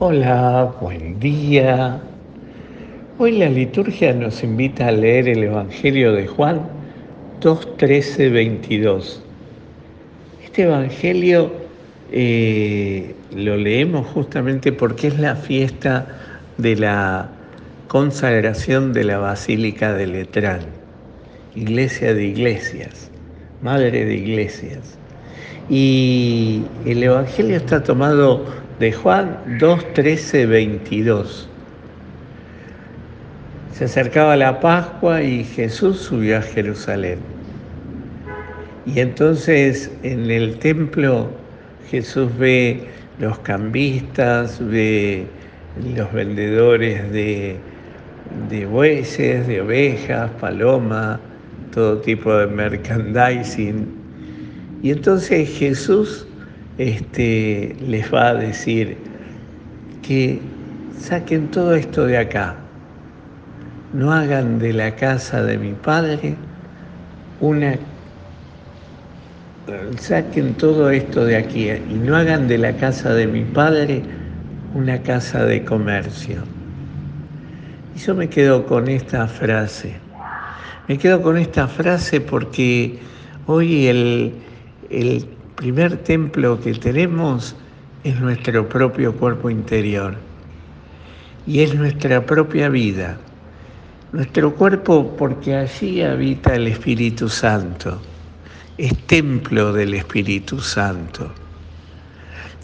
Hola, buen día. Hoy la liturgia nos invita a leer el Evangelio de Juan 2, 13, 22. Este Evangelio eh, lo leemos justamente porque es la fiesta de la consagración de la Basílica de Letrán, iglesia de iglesias, madre de iglesias. Y el Evangelio está tomado de Juan 2, 13, 22. Se acercaba la Pascua y Jesús subió a Jerusalén. Y entonces en el templo Jesús ve los cambistas, ve los vendedores de, de bueyes, de ovejas, palomas, todo tipo de merchandising. Y entonces Jesús este, les va a decir que saquen todo esto de acá, no hagan de la casa de mi padre una saquen todo esto de aquí y no hagan de la casa de mi padre una casa de comercio. Y yo me quedo con esta frase. Me quedo con esta frase porque hoy el, el primer templo que tenemos es nuestro propio cuerpo interior y es nuestra propia vida. Nuestro cuerpo porque allí habita el Espíritu Santo, es templo del Espíritu Santo.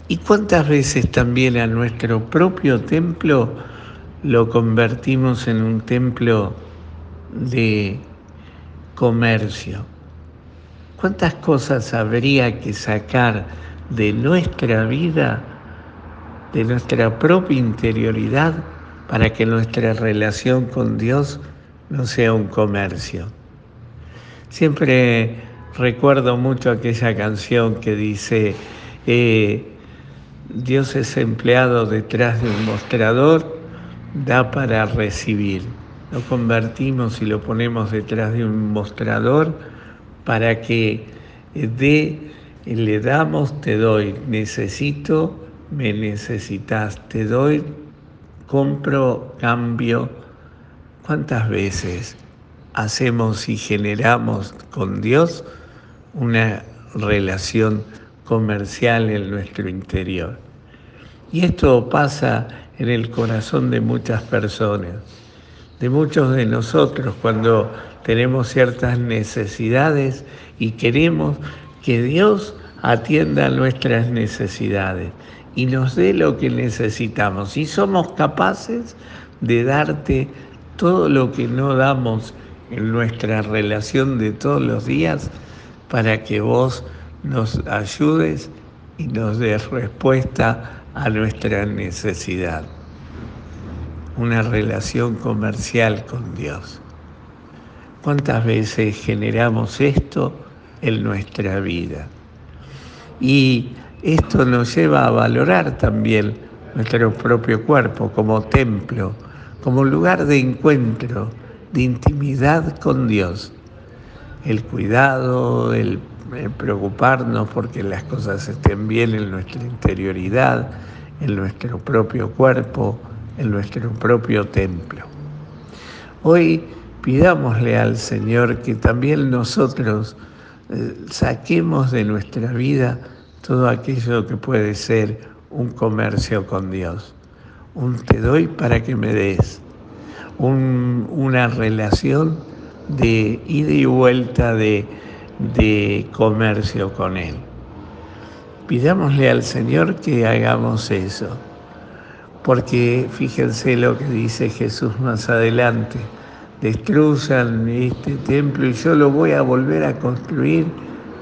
¿Y cuántas veces también a nuestro propio templo lo convertimos en un templo de comercio? ¿Cuántas cosas habría que sacar de nuestra vida, de nuestra propia interioridad, para que nuestra relación con Dios no sea un comercio? Siempre recuerdo mucho aquella canción que dice, eh, Dios es empleado detrás de un mostrador, da para recibir. Lo convertimos y lo ponemos detrás de un mostrador para que de, le damos, te doy, necesito, me necesitas, te doy, compro, cambio. ¿Cuántas veces hacemos y generamos con Dios una relación comercial en nuestro interior? Y esto pasa en el corazón de muchas personas, de muchos de nosotros cuando tenemos ciertas necesidades y queremos que Dios atienda nuestras necesidades y nos dé lo que necesitamos. Y somos capaces de darte todo lo que no damos en nuestra relación de todos los días para que vos nos ayudes y nos des respuesta a nuestra necesidad. Una relación comercial con Dios. ¿Cuántas veces generamos esto en nuestra vida? Y esto nos lleva a valorar también nuestro propio cuerpo como templo, como lugar de encuentro, de intimidad con Dios. El cuidado, el, preocuparnos porque las cosas estén bien en nuestra interioridad, en nuestro propio cuerpo, en nuestro propio templo. Hoy pidámosle al Señor que también nosotros eh, saquemos de nuestra vida todo aquello que puede ser un comercio con Dios. Un te doy para que me des. una relación de ida y vuelta de, de comercio con Él. Pidámosle al Señor que hagamos eso, porque fíjense lo que dice Jesús más adelante destruzan este templo y yo lo voy a volver a construir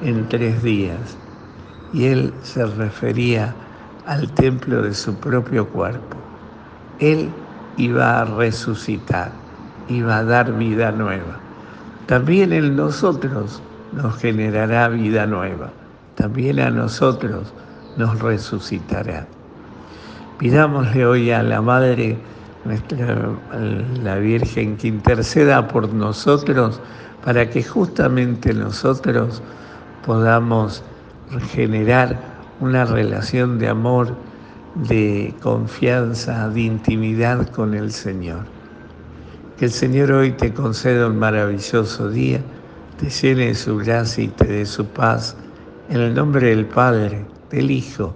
en tres días. Y él se refería al templo de su propio cuerpo. Él iba a resucitar, iba a dar vida nueva. También en nosotros nos generará vida nueva. También a nosotros nos resucitará. Pidámosle hoy a la Madre nuestra, la Virgen que interceda por nosotros para que justamente nosotros podamos generar una relación de amor de confianza, de intimidad con el Señor. Que el Señor hoy te conceda un maravilloso día, te llene de su gracia y te dé su paz. En el nombre del Padre, del Hijo